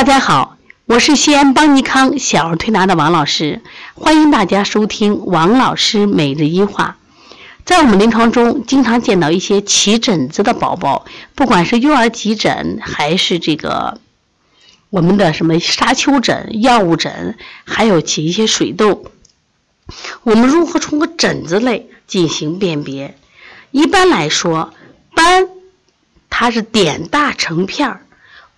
大家好，我是西安邦尼康小儿推拿的王老师，欢迎大家收听王老师每日一话。在我们临床中，经常见到一些起疹子的宝宝，不管是幼儿急疹，还是这个我们的什么沙丘疹、药物疹，还有起一些水痘，我们如何从个疹子类进行辨别？一般来说，斑它是点大成片儿。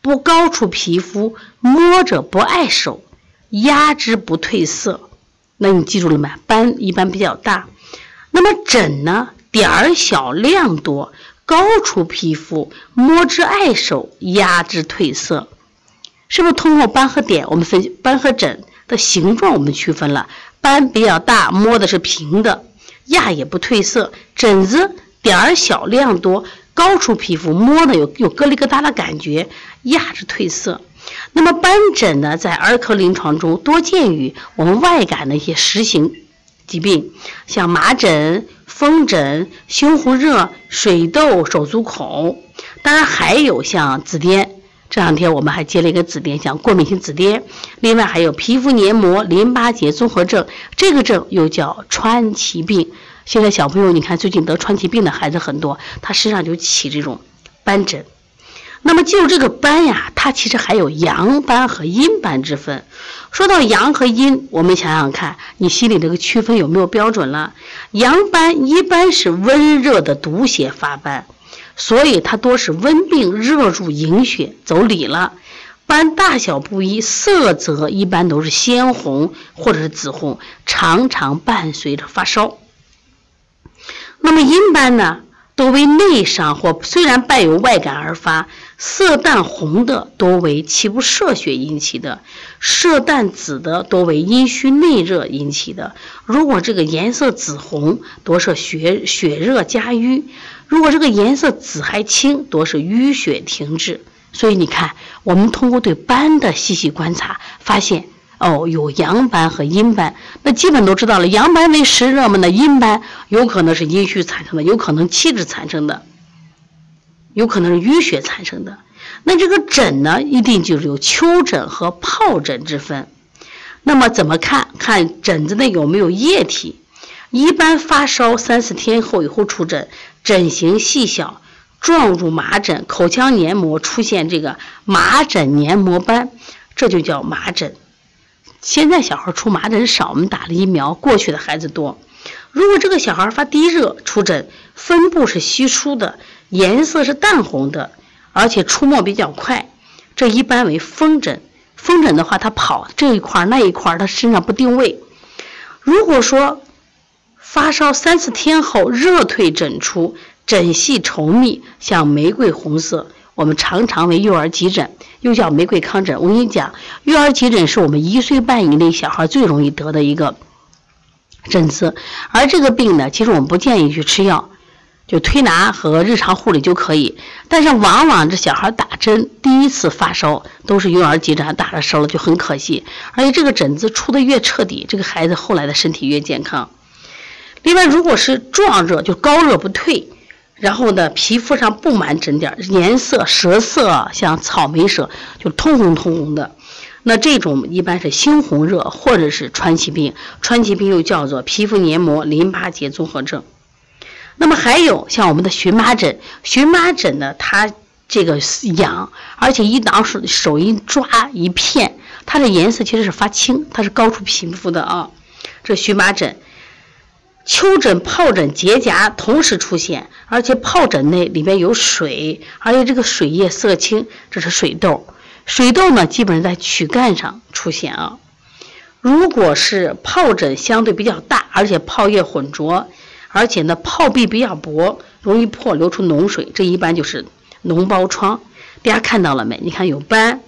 不高出皮肤，摸着不碍手，压之不褪色。那你记住了没？斑一般比较大。那么疹呢？点儿小，量多，高出皮肤，摸之碍手，压之褪色。是不是通过斑和点，我们分斑和疹的形状，我们区分了？斑比较大，摸的是平的，压也不褪色。疹子点儿小，量多。高出皮肤摸的有有咯里咯哒的感觉，压着褪色。那么斑疹呢，在儿科临床中多见于我们外感的一些实行疾病，像麻疹、风疹、胸红热、水痘、手足口。当然还有像紫癜，这两天我们还接了一个紫癜，像过敏性紫癜。另外还有皮肤黏膜淋巴结综合症，这个症又叫川崎病。现在小朋友，你看最近得川崎病的孩子很多，他身上就起这种斑疹。那么就这个斑呀，它其实还有阳斑和阴斑之分。说到阳和阴，我们想想看，你心里这个区分有没有标准了？阳斑一般是温热的毒血发斑，所以它多是温病热入营血走里了。斑大小不一，色泽一般都是鲜红或者是紫红，常常伴随着发烧。那么阴斑呢，多为内伤或虽然伴有外感而发，色淡红的多为脐部射血引起的，色淡紫的多为阴虚内热引起的。如果这个颜色紫红，多是血血热加瘀；如果这个颜色紫还青，多是淤血停滞。所以你看，我们通过对斑的细细观察，发现。哦，有阳斑和阴斑，那基本都知道了。阳斑为湿热嘛，那阴斑有可能是阴虚产生的，有可能气滞产生的，有可能是淤血产生的。那这个疹呢，一定就是有丘疹和疱疹之分。那么怎么看？看疹子内有没有液体。一般发烧三四天后以后出疹，疹形细小，状如麻疹，口腔黏膜出现这个麻疹黏膜斑，这就叫麻疹。现在小孩出麻疹少，我们打了疫苗，过去的孩子多。如果这个小孩发低热出疹，分布是稀疏的，颜色是淡红的，而且出没比较快，这一般为风疹。风疹的话，他跑这一块那一块，他身上不定位。如果说发烧三四天后热退疹出，疹细稠密，像玫瑰红色。我们常常为幼儿急疹，又叫玫瑰糠疹。我跟你讲，幼儿急疹是我们一岁半以内小孩最容易得的一个疹子。而这个病呢，其实我们不建议去吃药，就推拿和日常护理就可以。但是往往这小孩打针第一次发烧都是幼儿急疹，打了烧了就很可惜。而且这个疹子出的越彻底，这个孩子后来的身体越健康。另外，如果是壮热，就高热不退。然后呢，皮肤上布满疹点，颜色舌色像草莓舌，就通红通红的。那这种一般是猩红热或者是川崎病，川崎病又叫做皮肤黏膜淋巴结综合症。那么还有像我们的荨麻疹，荨麻疹呢，它这个痒，而且一挠手手一抓一片，它的颜色其实是发青，它是高出皮肤的啊。这荨麻疹。丘疹、疱疹结痂同时出现，而且疱疹内里面有水，而且这个水液色青，这是水痘。水痘呢，基本上在躯干上出现啊。如果是疱疹相对比较大，而且泡液浑浊，而且呢泡壁比较薄，容易破流出脓水，这一般就是脓包疮。大家看到了没？你看有斑，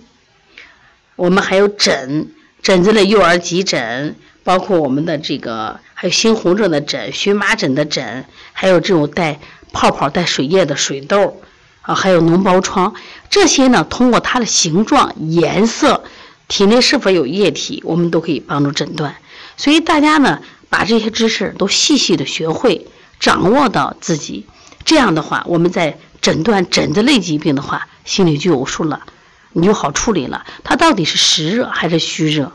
我们还有疹，疹子的幼儿急疹，包括我们的这个。还有猩红热的疹、荨麻疹的疹，还有这种带泡泡、带水液的水痘啊，还有脓包疮，这些呢，通过它的形状、颜色，体内是否有液体，我们都可以帮助诊断。所以大家呢，把这些知识都细细的学会，掌握到自己，这样的话，我们在诊断疹子类疾病的话，心里就有数了。你就好处理了。它到底是实热还是虚热？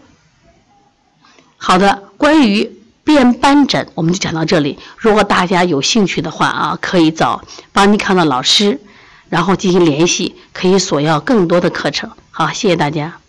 好的，关于变斑疹，我们就讲到这里。如果大家有兴趣的话啊，可以找邦尼康的老师，然后进行联系，可以索要更多的课程。好，谢谢大家。